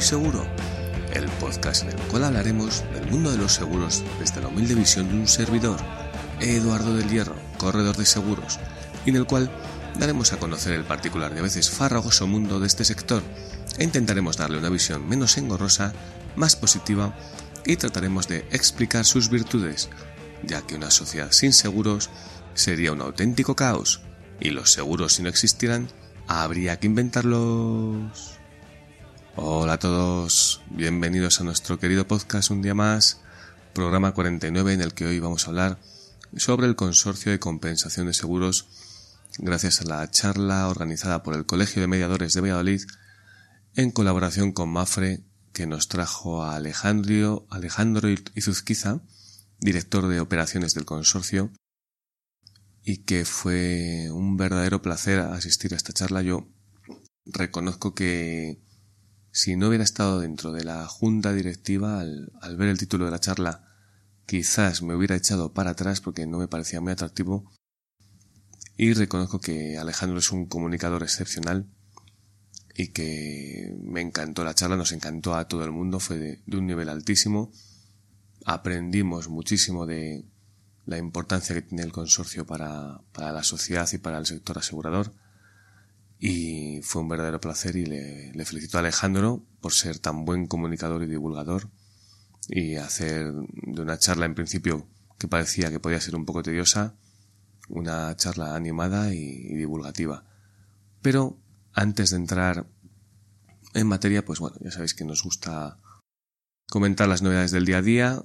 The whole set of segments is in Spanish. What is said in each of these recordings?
Seguro, el podcast en el cual hablaremos del mundo de los seguros desde la humilde visión de un servidor, Eduardo del Hierro, corredor de seguros, y en el cual daremos a conocer el particular y a veces farragoso mundo de este sector e intentaremos darle una visión menos engorrosa, más positiva y trataremos de explicar sus virtudes, ya que una sociedad sin seguros sería un auténtico caos y los seguros si no existieran habría que inventarlos. Hola a todos, bienvenidos a nuestro querido podcast un día más, programa 49 en el que hoy vamos a hablar sobre el consorcio de compensación de seguros gracias a la charla organizada por el Colegio de Mediadores de Valladolid en colaboración con Mafre que nos trajo a Alejandro, Alejandro Izuzquiza, director de operaciones del consorcio, y que fue un verdadero placer asistir a esta charla. Yo reconozco que si no hubiera estado dentro de la junta directiva, al, ver el título de la charla, quizás me hubiera echado para atrás porque no me parecía muy atractivo. Y reconozco que Alejandro es un comunicador excepcional y que me encantó la charla, nos encantó a todo el mundo, fue de un nivel altísimo. Aprendimos muchísimo de, la importancia que tiene el consorcio para, para, la sociedad y para el sector asegurador. Y fue un verdadero placer y le, le, felicito a Alejandro por ser tan buen comunicador y divulgador y hacer de una charla en principio que parecía que podía ser un poco tediosa, una charla animada y, divulgativa. Pero antes de entrar en materia, pues bueno, ya sabéis que nos gusta comentar las novedades del día a día.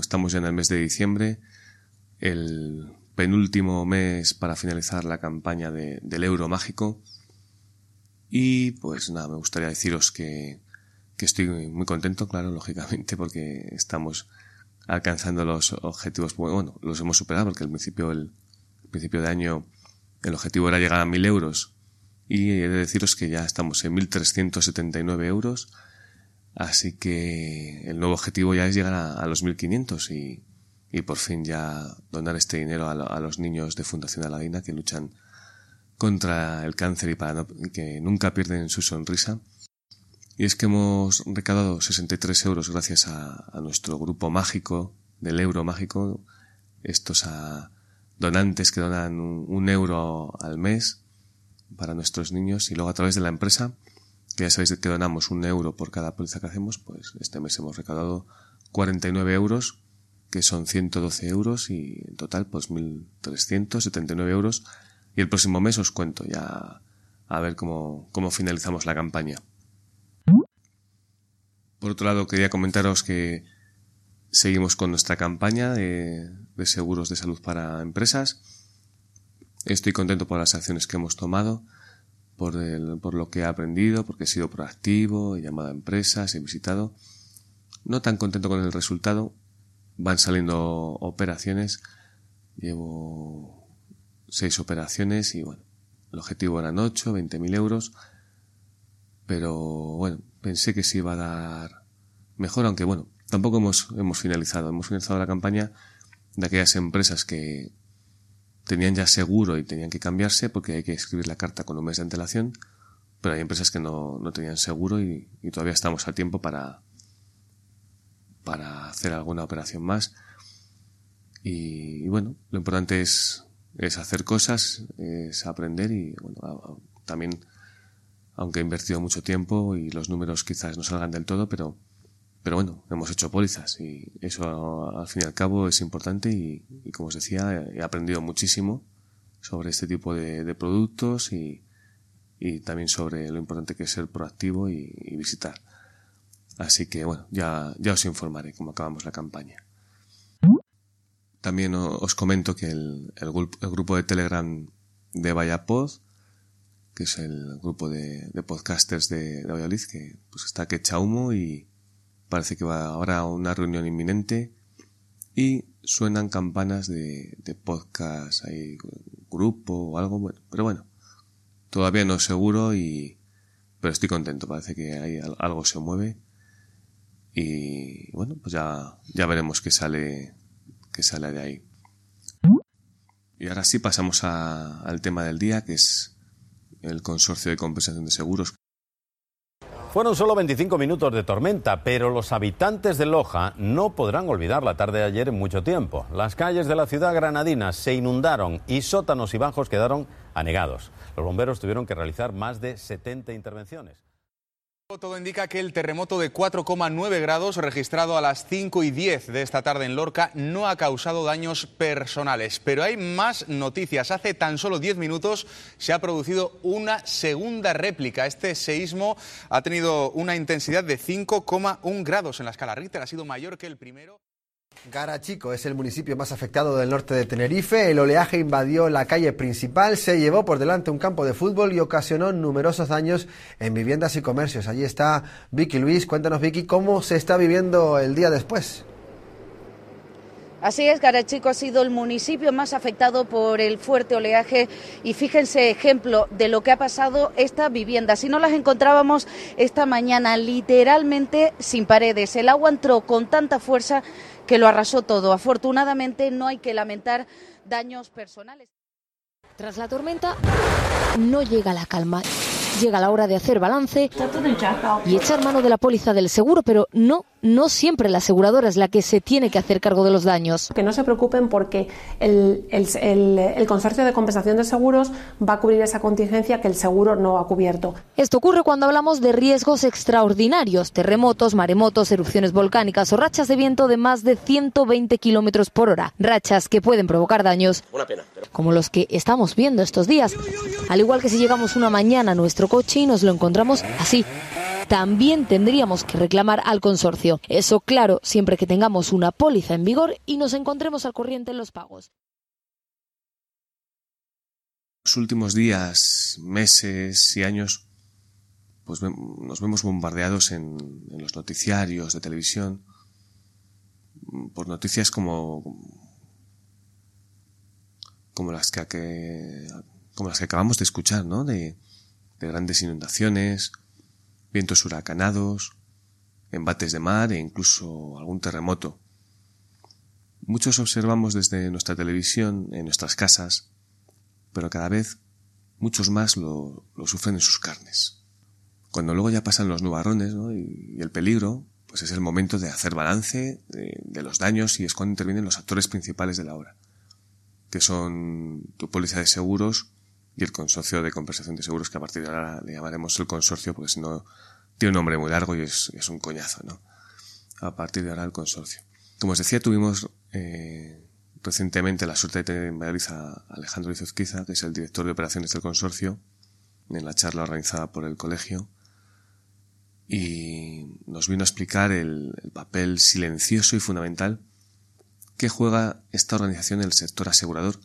estamos ya en el mes de diciembre el penúltimo mes para finalizar la campaña de, del euro mágico. Y pues nada, me gustaría deciros que, que estoy muy contento, claro, lógicamente, porque estamos alcanzando los objetivos. Bueno, los hemos superado porque al principio, el, principio de año el objetivo era llegar a 1000 euros y he de deciros que ya estamos en 1379 euros. Así que el nuevo objetivo ya es llegar a, los 1500 y, y por fin ya donar este dinero a, los niños de Fundación Aladina que luchan contra el cáncer y para que nunca pierden su sonrisa. Y es que hemos recaudado 63 euros gracias a, nuestro grupo mágico del euro mágico, estos a donantes que donan un, euro al mes para nuestros niños. Y luego a través de la empresa, que ya sabéis que donamos un euro por cada póliza que hacemos, pues este mes hemos recaudado 49 euros que son 112 euros y en total pues 1.379 euros y el próximo mes os cuento ya a ver cómo, cómo finalizamos la campaña. Por otro lado quería comentaros que seguimos con nuestra campaña de, seguros de salud para empresas. Estoy contento por las acciones que hemos tomado, por, por lo que he aprendido, porque he sido proactivo, he llamado a empresas, he visitado. No tan contento con el resultado, van saliendo operaciones. Llevo seis operaciones y bueno, el objetivo eran 8, 20 mil euros. Pero bueno, pensé que se iba a dar mejor, aunque bueno, tampoco hemos, hemos finalizado. Hemos finalizado la campaña de aquellas empresas que tenían ya seguro y tenían que cambiarse porque hay que escribir la carta con un mes de antelación. Pero hay empresas que no, no tenían seguro y, y todavía estamos a tiempo para, para hacer alguna operación más. Y, bueno, lo importante es, es hacer cosas, es aprender y bueno, también, aunque he invertido mucho tiempo y los números quizás no salgan del todo, pero, pero bueno, hemos hecho pólizas y eso al fin y al cabo es importante y, como os decía, he aprendido muchísimo sobre este tipo de, productos y, y, también sobre lo importante que es ser proactivo y visitar. Así que bueno, ya, ya os informaré cómo acabamos la campaña. También os comento que el, el, grupo de Telegram de Vayapod, que es el grupo de, podcasters de, Valladolid, que pues está que echa humo y parece que va ahora a una reunión inminente y suenan campanas de, de podcast, hay grupo o algo, bueno, pero bueno, todavía no es seguro y, pero estoy contento, parece que hay, algo se mueve y bueno, pues ya, ya veremos qué sale, qué sale de ahí. Y ahora sí pasamos a, al tema del día, que es el consorcio de compensación de seguros Fueron solo 25 minutos de tormenta, pero los habitantes de Loja no podrán olvidar la tarde de ayer en mucho tiempo. Las calles de la ciudad granadina se inundaron y sótanos y bajos quedaron anegados. Los bomberos tuvieron que realizar más de 70 intervenciones. Todo indica que el terremoto de 4,9 grados registrado a las 5 y 10 de esta tarde en Lorca no ha causado daños personales. Pero hay más noticias. Hace tan solo 10 minutos se ha producido una segunda réplica. Este seísmo ha tenido una intensidad de 5,1 grados en la escala Richter. Ha sido mayor que el primero. Garachico es el municipio más afectado del norte de Tenerife. El oleaje invadió la calle principal, se llevó por delante un campo de fútbol y ocasionó numerosos daños en viviendas y comercios. Allí está Vicky Luis. Cuéntanos, Vicky, cómo se está viviendo el día después. Así es, Garachico ha sido el municipio más afectado por el fuerte oleaje y fíjense ejemplo de lo que ha pasado esta vivienda. Si no las encontrábamos esta mañana literalmente sin paredes, el agua entró con tanta fuerza que lo arrasó todo. Afortunadamente no hay que lamentar daños personales. Tras la tormenta no llega la calma. Llega la hora de hacer balance y echar mano de la póliza del seguro, pero no no siempre la aseguradora es la que se tiene que hacer cargo de los daños. Que no se preocupen porque el, el, consorcio de compensación de seguros va a cubrir esa contingencia que el seguro no ha cubierto. Esto ocurre cuando hablamos de riesgos extraordinarios, terremotos, maremotos, erupciones volcánicas o rachas de viento de más de 120 kilómetros por hora. Rachas que pueden provocar daños como los que estamos viendo estos días. Al igual que si llegamos una mañana a nuestro coche y nos lo encontramos así, también tendríamos que reclamar al consorcio. Eso claro, siempre que tengamos una póliza en vigor y nos encontremos al corriente en los pagos. Los últimos días, meses y años, pues nos vemos bombardeados en, los noticiarios de televisión por noticias como como las que, como las que acabamos de escuchar, ¿no? De, de grandes inundaciones, vientos huracanados, embates de mar e incluso algún terremoto. Muchos observamos desde nuestra televisión, en nuestras casas, pero cada vez muchos más lo, sufren en sus carnes. Cuando luego ya pasan los nubarrones y, el peligro, pues es el momento de hacer balance de, de, los daños y es cuando intervienen los actores principales de la obra, que son tu póliza de seguros y el consorcio de compensación de seguros, que a partir de ahora le llamaremos el consorcio, porque si no tiene un nombre muy largo y es, un coñazo, ¿no? A partir de ahora el consorcio. Como os decía, tuvimos eh, recientemente la suerte de tener en Madrid a Alejandro Izuzquiza, que es el director de operaciones del consorcio, en la charla organizada por el colegio, y nos vino a explicar el papel silencioso y fundamental que juega esta organización en el sector asegurador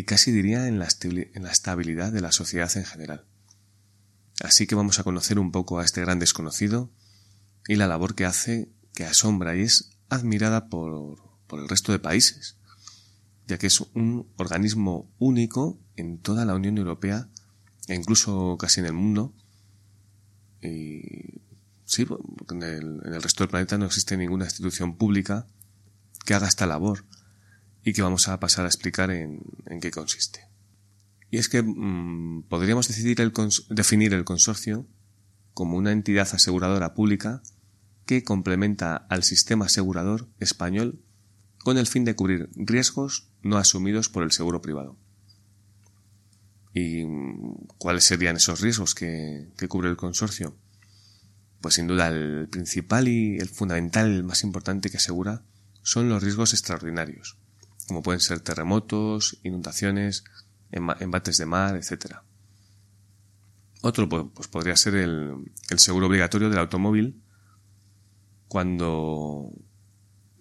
y casi diría en la, estabilidad de la sociedad en general. Así que vamos a conocer un poco a este gran desconocido y la labor que hace que asombra y es admirada por, por el resto de países, ya que es un organismo único en toda la Unión Europea e incluso casi en el mundo. Y sí, en el, en el resto del planeta no existe ninguna institución pública que haga esta labor y que vamos a pasar a explicar en, qué consiste. Y es que mm, podríamos decidir el definir el consorcio como una entidad aseguradora pública que complementa al sistema asegurador español con el fin de cubrir riesgos no asumidos por el seguro privado. ¿Y mm, cuáles serían esos riesgos que, que cubre el consorcio? Pues sin duda el principal y el fundamental, el más importante que asegura son los riesgos extraordinarios, como pueden ser terremotos, inundaciones, embates de mar, etc. Otro pues, podría ser el, seguro obligatorio del automóvil cuando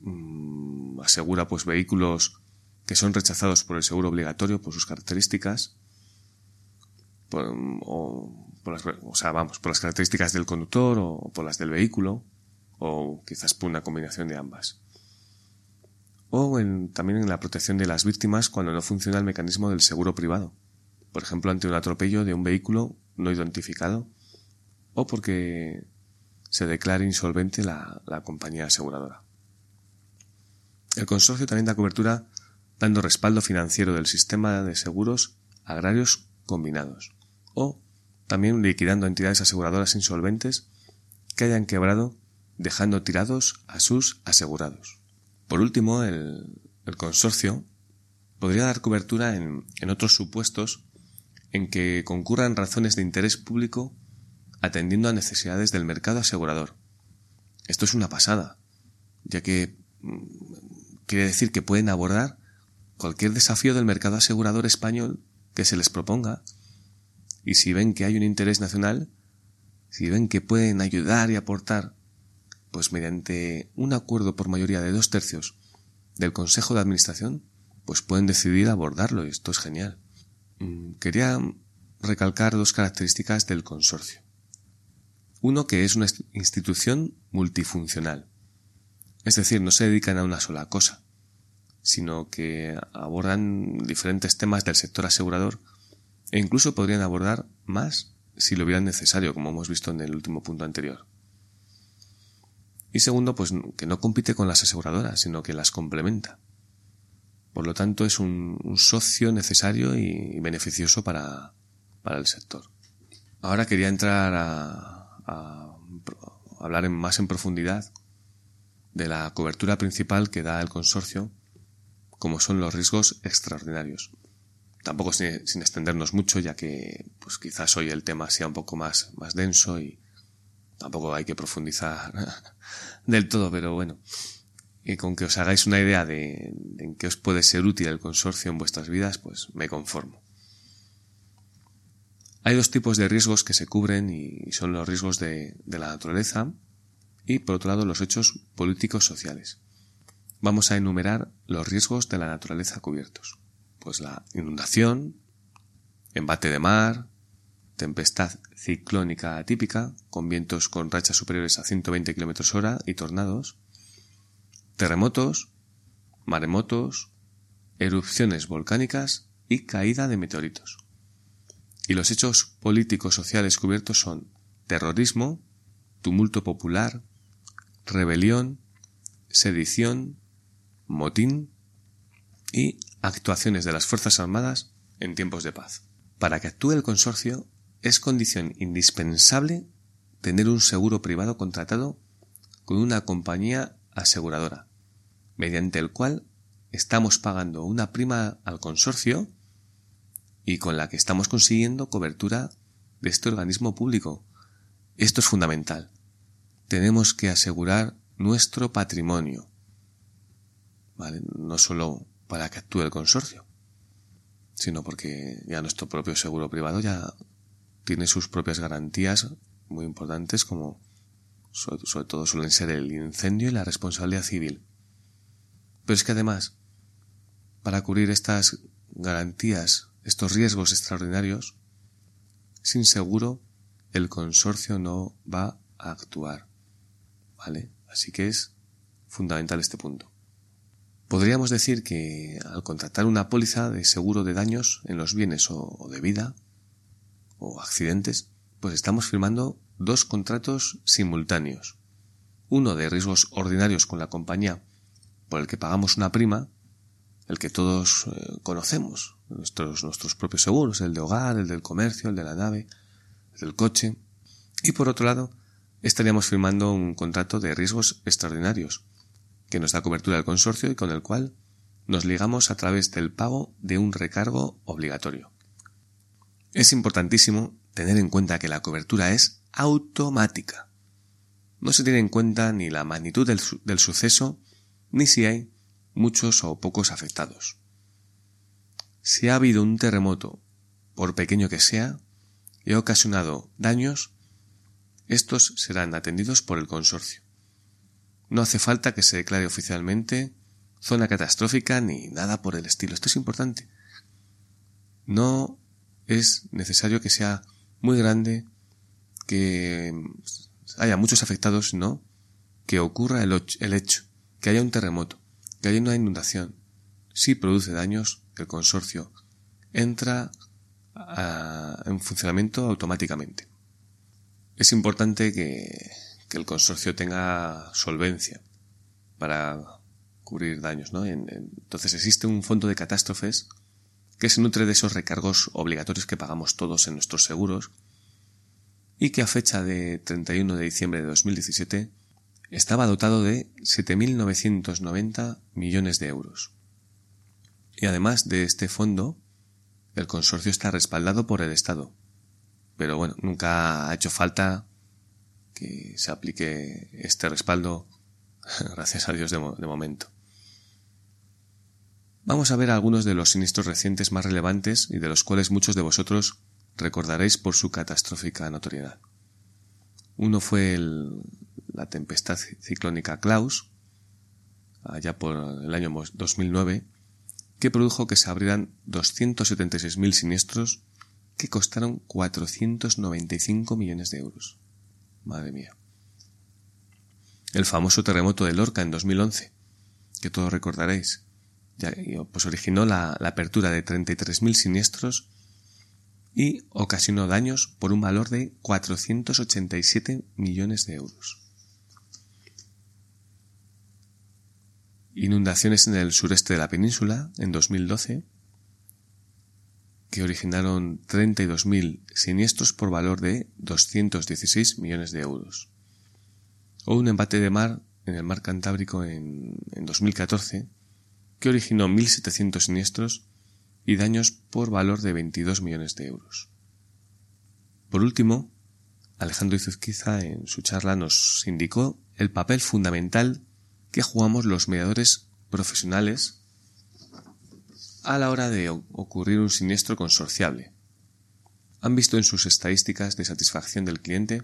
mm, asegura pues vehículos que son rechazados por el seguro obligatorio por sus características por las, o sea, vamos, por las características del conductor o por las del vehículo o quizás por una combinación de ambas o también en la protección de las víctimas cuando no funciona el mecanismo del seguro privado, por ejemplo ante un atropello de un vehículo no identificado o porque se declare insolvente la, la compañía aseguradora. El consorcio también da cobertura dando respaldo financiero del sistema de seguros agrarios combinados o también liquidando entidades aseguradoras insolventes que hayan quebrado dejando tirados a sus asegurados. Por último, el, consorcio podría dar cobertura en, en otros supuestos en que concurran razones de interés público atendiendo a necesidades del mercado asegurador. Esto es una pasada, ya que mm, quiere decir que pueden abordar cualquier desafío del mercado asegurador español que se les proponga y si ven que hay un interés nacional, si ven que pueden ayudar y aportar pues mediante un acuerdo por mayoría de dos tercios del Consejo de Administración, pues pueden decidir abordarlo y esto es genial. Mm, quería recalcar dos características del consorcio. Uno que es una institución multifuncional, es decir, no se dedican a una sola cosa, sino que abordan diferentes temas del sector asegurador e incluso podrían abordar más si lo vieran necesario, como hemos visto en el último punto anterior. Y segundo, pues que no compite con las aseguradoras, sino que las complementa. Por lo tanto, es un, socio necesario y, beneficioso para, el sector. Ahora quería entrar a, hablar más en profundidad de la cobertura principal que da el consorcio, como son los riesgos extraordinarios. Tampoco sin, sin extendernos mucho, ya que pues quizás hoy el tema sea un poco más, más denso y, Tampoco hay que profundizar del todo, pero bueno. Y con que os hagáis una idea de, en qué os puede ser útil el consorcio en vuestras vidas, pues me conformo. Hay dos tipos de riesgos que se cubren y son los riesgos de, de la naturaleza y por otro lado los hechos políticos sociales. Vamos a enumerar los riesgos de la naturaleza cubiertos. Pues la inundación, embate de mar, tempestad ciclónica atípica, con vientos con rachas superiores a 120 km hora y tornados, terremotos, maremotos, erupciones volcánicas y caída de meteoritos. Y los hechos políticos sociales cubiertos son terrorismo, tumulto popular, rebelión, sedición, motín y actuaciones de las Fuerzas Armadas en tiempos de paz. Para que actúe el consorcio es condición indispensable tener un seguro privado contratado con una compañía aseguradora, mediante el cual estamos pagando una prima al consorcio y con la que estamos consiguiendo cobertura de este organismo público. Esto es fundamental. Tenemos que asegurar nuestro patrimonio. No solo para que actúe el consorcio, sino porque ya nuestro propio seguro privado ya tiene sus propias garantías muy importantes como sobre, todo suelen ser el incendio y la responsabilidad civil. Pero es que además, para cubrir estas garantías, estos riesgos extraordinarios, sin seguro el consorcio no va a actuar. ¿Vale? Así que es fundamental este punto. Podríamos decir que al contratar una póliza de seguro de daños en los bienes o de vida, o accidentes, pues estamos firmando dos contratos simultáneos. Uno de riesgos ordinarios con la compañía por el que pagamos una prima, el que todos eh, conocemos, nuestros, nuestros propios seguros, el de hogar, el del comercio, el de la nave, el del coche. Y por otro lado, estaríamos firmando un contrato de riesgos extraordinarios, que nos da cobertura al consorcio y con el cual nos ligamos a través del pago de un recargo obligatorio. Es importantísimo tener en cuenta que la cobertura es automática. No se tiene en cuenta ni la magnitud del, suceso, ni si hay muchos o pocos afectados. Si ha habido un terremoto, por pequeño que sea, y ha ocasionado daños, estos serán atendidos por el consorcio. No hace falta que se declare oficialmente zona catastrófica ni nada por el estilo. Esto es importante. No es necesario que sea muy grande, que haya muchos afectados, no, que ocurra el, hecho, que haya un terremoto, que haya una inundación. Si produce daños, el consorcio entra en funcionamiento automáticamente. Es importante que, el consorcio tenga solvencia para cubrir daños, ¿no? entonces existe un fondo de catástrofes que se nutre de esos recargos obligatorios que pagamos todos en nuestros seguros y que a fecha de 31 de diciembre de 2017 estaba dotado de 7.990 millones de euros. Y además de este fondo, el consorcio está respaldado por el Estado. Pero bueno, nunca ha hecho falta que se aplique este respaldo, gracias a Dios de, momento. Vamos a ver algunos de los siniestros recientes más relevantes y de los cuales muchos de vosotros recordaréis por su catastrófica notoriedad. Uno fue la tempestad ciclónica Klaus, allá por el año 2009, que produjo que se abrieran 276.000 siniestros que costaron 495 millones de euros. Madre mía. El famoso terremoto de Lorca en 2011, que todos recordaréis, pues originó la, apertura de 33.000 siniestros y ocasionó daños por un valor de 487 millones de euros. Inundaciones en el sureste de la península en 2012 que originaron 32.000 siniestros por valor de 216 millones de euros. O un embate de mar en el mar Cantábrico en, en 2014 que originó 1.700 siniestros y daños por valor de 22 millones de euros. Por último, Alejandro Izuzquiza en su charla nos indicó el papel fundamental que jugamos los mediadores profesionales a la hora de ocurrir un siniestro consorciable. Han visto en sus estadísticas de satisfacción del cliente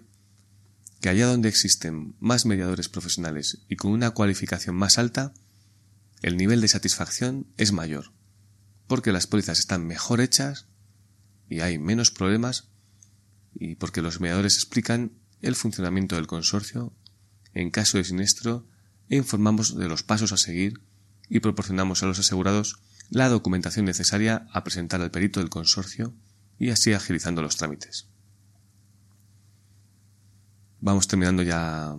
que allá donde existen más mediadores profesionales y con una cualificación más alta, el nivel de satisfacción es mayor porque las pólizas están mejor hechas y hay menos problemas y porque los mediadores explican el funcionamiento del consorcio en caso de siniestro e informamos de los pasos a seguir y proporcionamos a los asegurados la documentación necesaria a presentar al perito del consorcio y así agilizando los trámites. Vamos terminando ya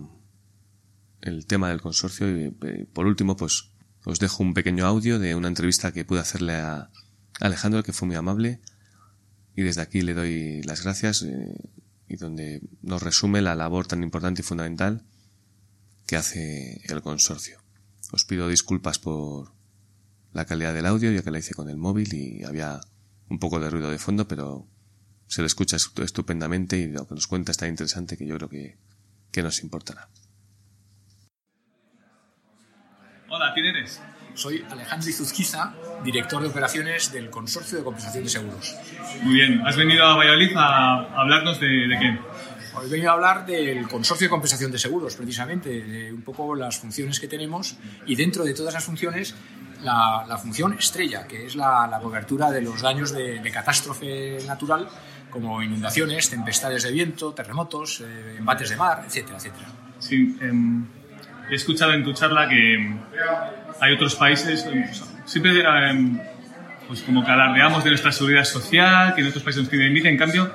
el tema del consorcio y eh, por último pues os dejo un pequeño audio de una entrevista que pude hacerle a Alejandro, que fue muy amable, y desde aquí le doy las gracias eh, y donde nos resume la labor tan importante y fundamental que hace el consorcio. Os pido disculpas por la calidad del audio, ya que la hice con el móvil y había un poco de ruido de fondo, pero se le escucha estupendamente y lo que nos cuenta está interesante que yo creo que, que nos importará. Hola, ¿quién eres? Soy Alejandro Izuzquiza, director de operaciones del Consorcio de Compensación de Seguros. Muy bien, ¿has venido a Valladolid a hablarnos de, de qué? Hoy he venido a hablar del Consorcio de Compensación de Seguros, precisamente, de un poco las funciones que tenemos y dentro de todas esas funciones la, función estrella, que es la, cobertura de los daños de, catástrofe natural, como inundaciones, tempestades de viento, terremotos, eh, embates de mar, etcétera, etcétera. Sí, em, he escuchado en tu charla que hay otros países, siempre em, pues como que alardeamos de nuestra seguridad social, que en otros países nos piden límite, en cambio,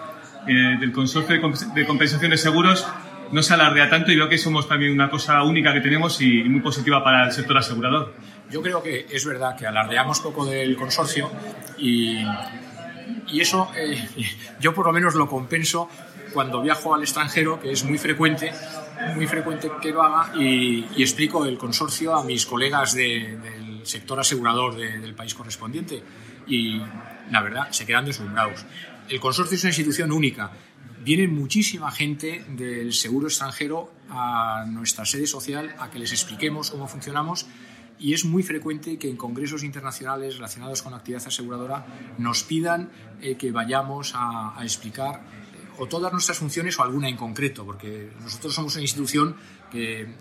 eh, del consorcio de compensación de seguros no se alardea tanto y veo que somos también una cosa única que tenemos y, muy positiva para el sector asegurador. Yo creo que es verdad que alardeamos poco del consorcio y, y eso eh, yo por lo menos lo compenso cuando viajo al extranjero, que es muy frecuente, muy frecuente que lo haga y, explico el consorcio a mis colegas del sector asegurador del país correspondiente y la verdad se quedan deslumbrados. El consorcio es una institución única. Viene muchísima gente del seguro extranjero a nuestra sede social a que les expliquemos cómo funcionamos y es muy frecuente que en congresos internacionales relacionados con actividad aseguradora nos pidan eh, que vayamos a explicar o todas nuestras funciones o alguna en concreto, porque nosotros somos una institución que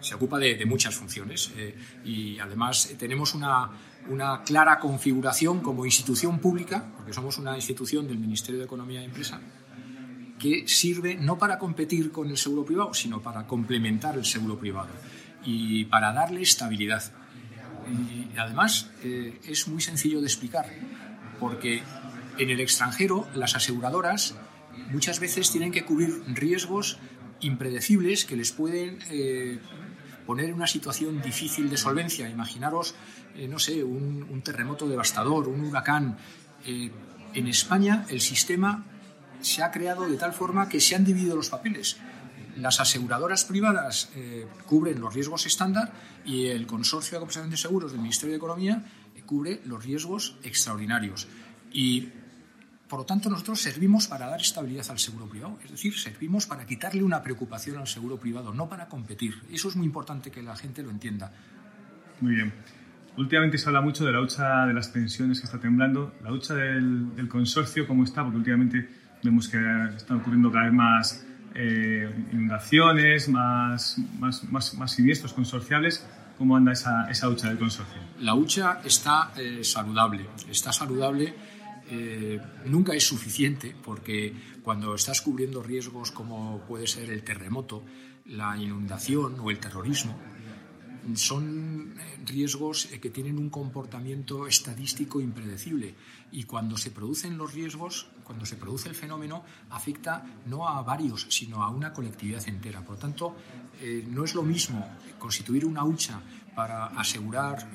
se ocupa de, muchas funciones eh, y además tenemos una, una, clara configuración como institución pública, porque somos una institución del Ministerio de Economía y Empresa, que sirve no para competir con el seguro privado, sino para complementar el seguro privado y para darle estabilidad. Y además eh, es muy sencillo de explicar, porque en el extranjero, las aseguradoras muchas veces tienen que cubrir riesgos impredecibles que les pueden eh, poner en una situación difícil de solvencia. Imaginaros, eh, no sé, un, terremoto devastador, un huracán. Eh, en España el sistema se ha creado de tal forma que se han dividido los papeles. Las aseguradoras privadas eh, cubren los riesgos estándar y el Consorcio de Compensación de Seguros del Ministerio de Economía cubre los riesgos extraordinarios. Y por lo tanto, nosotros servimos para dar estabilidad al seguro privado, es decir, servimos para quitarle una preocupación al seguro privado, no para competir. Eso es muy importante que la gente lo entienda. Muy bien. Últimamente se habla mucho de la hucha de las pensiones que está temblando, la hucha del, consorcio, ¿cómo está? Porque últimamente vemos que están ocurriendo cada vez más eh, inundaciones, más, más, más, siniestros consorciales. ¿Cómo anda esa, esa hucha del consorcio? La hucha está eh, saludable, está saludable eh, nunca es suficiente porque cuando estás cubriendo riesgos como puede ser el terremoto, la inundación o el terrorismo, son eh, riesgos eh, que tienen un comportamiento estadístico impredecible y cuando se producen los riesgos, cuando se produce el fenómeno, afecta no a varios, sino a una colectividad entera. Por lo tanto, no es lo mismo constituir una hucha para asegurar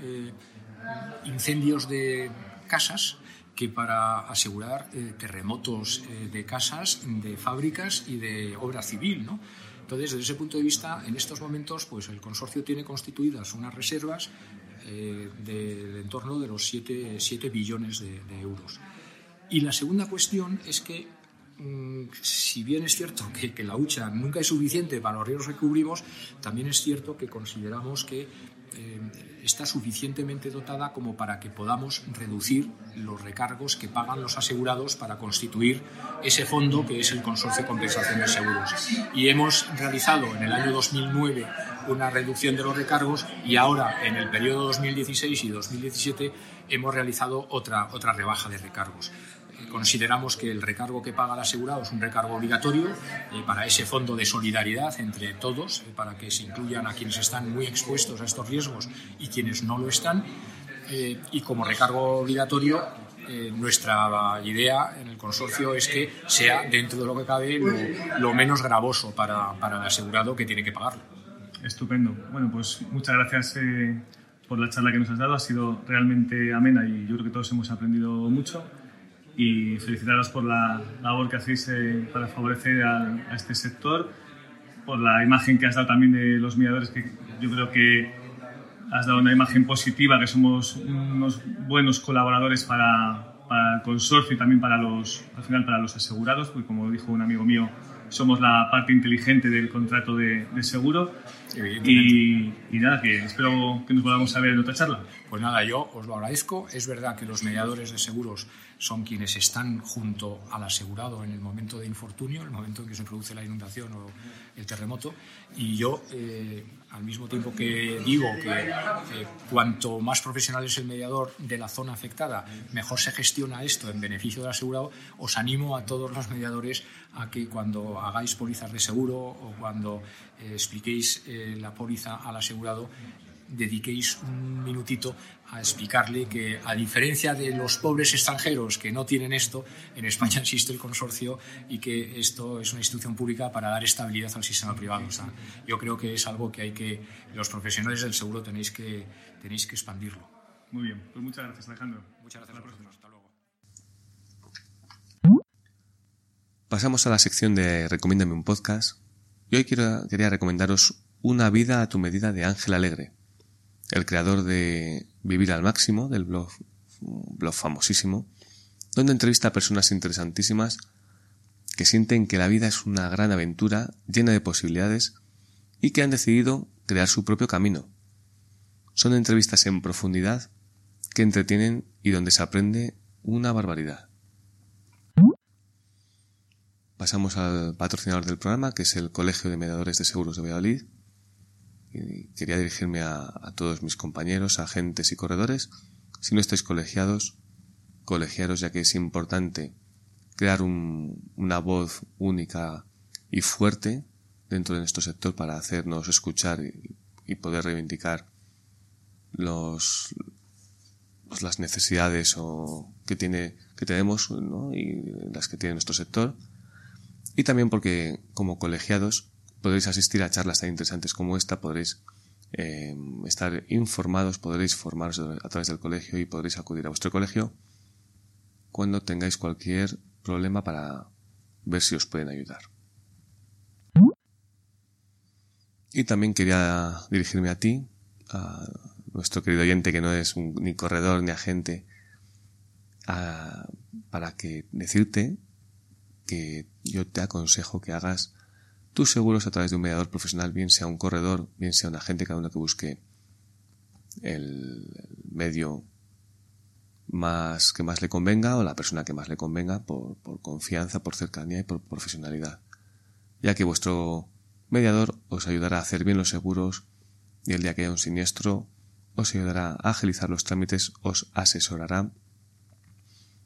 incendios de casas que para asegurar eh, terremotos eh, de casas, de fábricas y de obra civil. ¿no? Entonces, desde ese punto de vista, en estos momentos, pues el consorcio tiene constituidas unas reservas eh, del entorno de los 7, billones de, euros. Y la segunda cuestión es que, mm, si bien es cierto que, que la hucha nunca es suficiente para los riesgos que cubrimos, también es cierto que consideramos que eh, está suficientemente dotada como para que podamos reducir los recargos que pagan los asegurados para constituir ese fondo que es el Consorcio de Compensación de Seguros. Y hemos realizado en el año 2009 una reducción de los recargos y ahora en el periodo 2016 y 2017 hemos realizado otra, otra rebaja de recargos consideramos que el recargo que paga el asegurado es un recargo obligatorio eh, para ese fondo de solidaridad entre todos, eh, para que se incluyan a quienes están muy expuestos a estos riesgos y quienes no lo están. Eh, y como recargo obligatorio, nuestra idea en el consorcio es que sea, dentro de lo que cabe, lo, menos gravoso para, para, el asegurado que tiene que pagarlo. Estupendo. Bueno, pues muchas gracias por la charla que nos has dado. Ha sido realmente amena y yo creo que todos hemos aprendido mucho y felicitaros por la labor que hacéis eh, para favorecer a, este sector, por la imagen que has dado también de los mediadores, que yo creo que has dado una imagen positiva, que somos unos buenos colaboradores para, para el consorcio y también para los, al final para los asegurados, porque como dijo un amigo mío, somos la parte inteligente del contrato de, seguro. Y, y, nada, que espero que nos volvamos a ver en otra charla. Pues nada, yo os lo agradezco. Es verdad que los mediadores de seguros son quienes están junto al asegurado en el momento de infortunio, el momento en que se produce la inundación o el terremoto. Y yo, eh, al mismo tiempo que digo que eh, cuanto más profesional es el mediador de la zona afectada, mejor se gestiona esto en beneficio del asegurado, os animo a todos los mediadores a que cuando hagáis pólizas de seguro o cuando eh, expliquéis la póliza al asegurado, dediquéis un minutito a explicarle que, a diferencia de los pobres extranjeros que no tienen esto, en España existe el consorcio y que esto es una institución pública para dar estabilidad al sistema privado. yo creo que es algo que hay que, los profesionales del seguro tenéis que, tenéis que expandirlo. Muy bien, pues muchas gracias, Alejandro. Muchas gracias a vosotros. Hasta luego. Pasamos a la sección de Recomiéndame un podcast. Y hoy quiero, quería recomendaros Una vida a tu medida de Ángel Alegre el creador de Vivir al Máximo, del blog, blog famosísimo, donde entrevista a personas interesantísimas que sienten que la vida es una gran aventura llena de posibilidades y que han decidido crear su propio camino. Son entrevistas en profundidad que entretienen y donde se aprende una barbaridad. Pasamos al patrocinador del programa, que es el Colegio de Mediadores de Seguros de Valladolid, quería dirigirme a, todos mis compañeros, agentes y corredores. Si no estáis colegiados, colegiaros ya que es importante crear una voz única y fuerte dentro de nuestro sector para hacernos escuchar y, poder reivindicar los, pues las necesidades o que tiene que tenemos y las que tiene nuestro sector y también porque como colegiados podréis asistir a charlas tan interesantes como esta, podréis eh, estar informados, podréis formaros a través del colegio y podréis acudir a vuestro colegio cuando tengáis cualquier problema para ver si os pueden ayudar. Y también quería dirigirme a ti, a nuestro querido oyente que no es ni corredor ni agente, para que decirte que yo te aconsejo que hagas tus seguros a través de un mediador profesional, bien sea un corredor, bien sea un agente, cada uno que busque el medio más que más le convenga o la persona que más le convenga por, por confianza, por cercanía y por profesionalidad, ya que vuestro mediador os ayudará a hacer bien los seguros y el día que haya un siniestro os ayudará a agilizar los trámites, os asesorará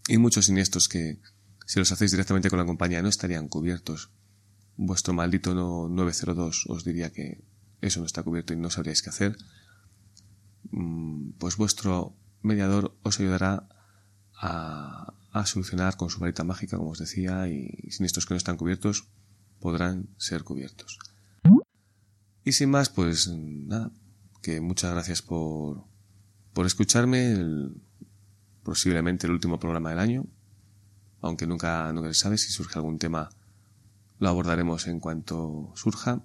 y muchos siniestros que si los hacéis directamente con la compañía no estarían cubiertos. Vuestro maldito 902 os diría que eso no está cubierto y no sabríais qué hacer. Mm, pues vuestro mediador os ayudará a, a solucionar con su varita mágica, como os decía, y siniestros que no están cubiertos podrán ser cubiertos. Y sin más, pues nada, que muchas gracias por, por escucharme, posiblemente el último programa del año, aunque nunca, nunca se sabe si surge algún tema, lo abordaremos en cuanto surja.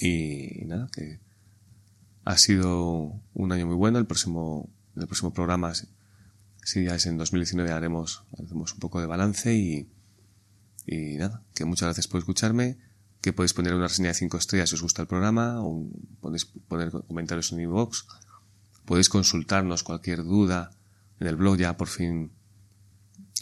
Y nada, que ha sido un año muy bueno, el próximo, el próximo programa, si ya es en 2019, haremos, haremos un poco de balance y, y nada, que muchas gracias por escucharme que podéis poner una reseña de 5 estrellas si os gusta el programa, o podéis poner comentarios en iVoox, podéis consultarnos cualquier duda en el blog, ya por fin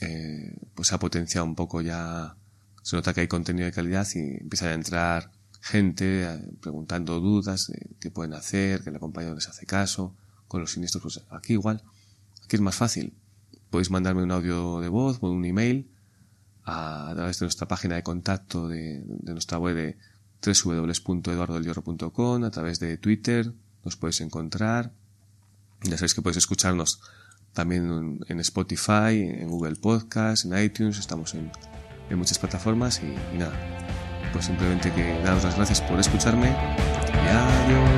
eh, pues ha potenciado un poco ya, se nota que hay contenido de calidad y empieza a entrar gente eh, preguntando dudas, de qué pueden hacer, que el compañero les hace caso, con los siniestros, pues aquí igual, aquí es más fácil. Podéis mandarme un audio de voz o un email a, través de nuestra página de contacto de, nuestra web de www.eduardodelhierro.com, a través de Twitter, nos podéis encontrar. Ya sabéis que podéis escucharnos también en, Spotify, en Google Podcast, en iTunes, estamos en, muchas plataformas y, nada, pues simplemente que daros las gracias por escucharme y adiós.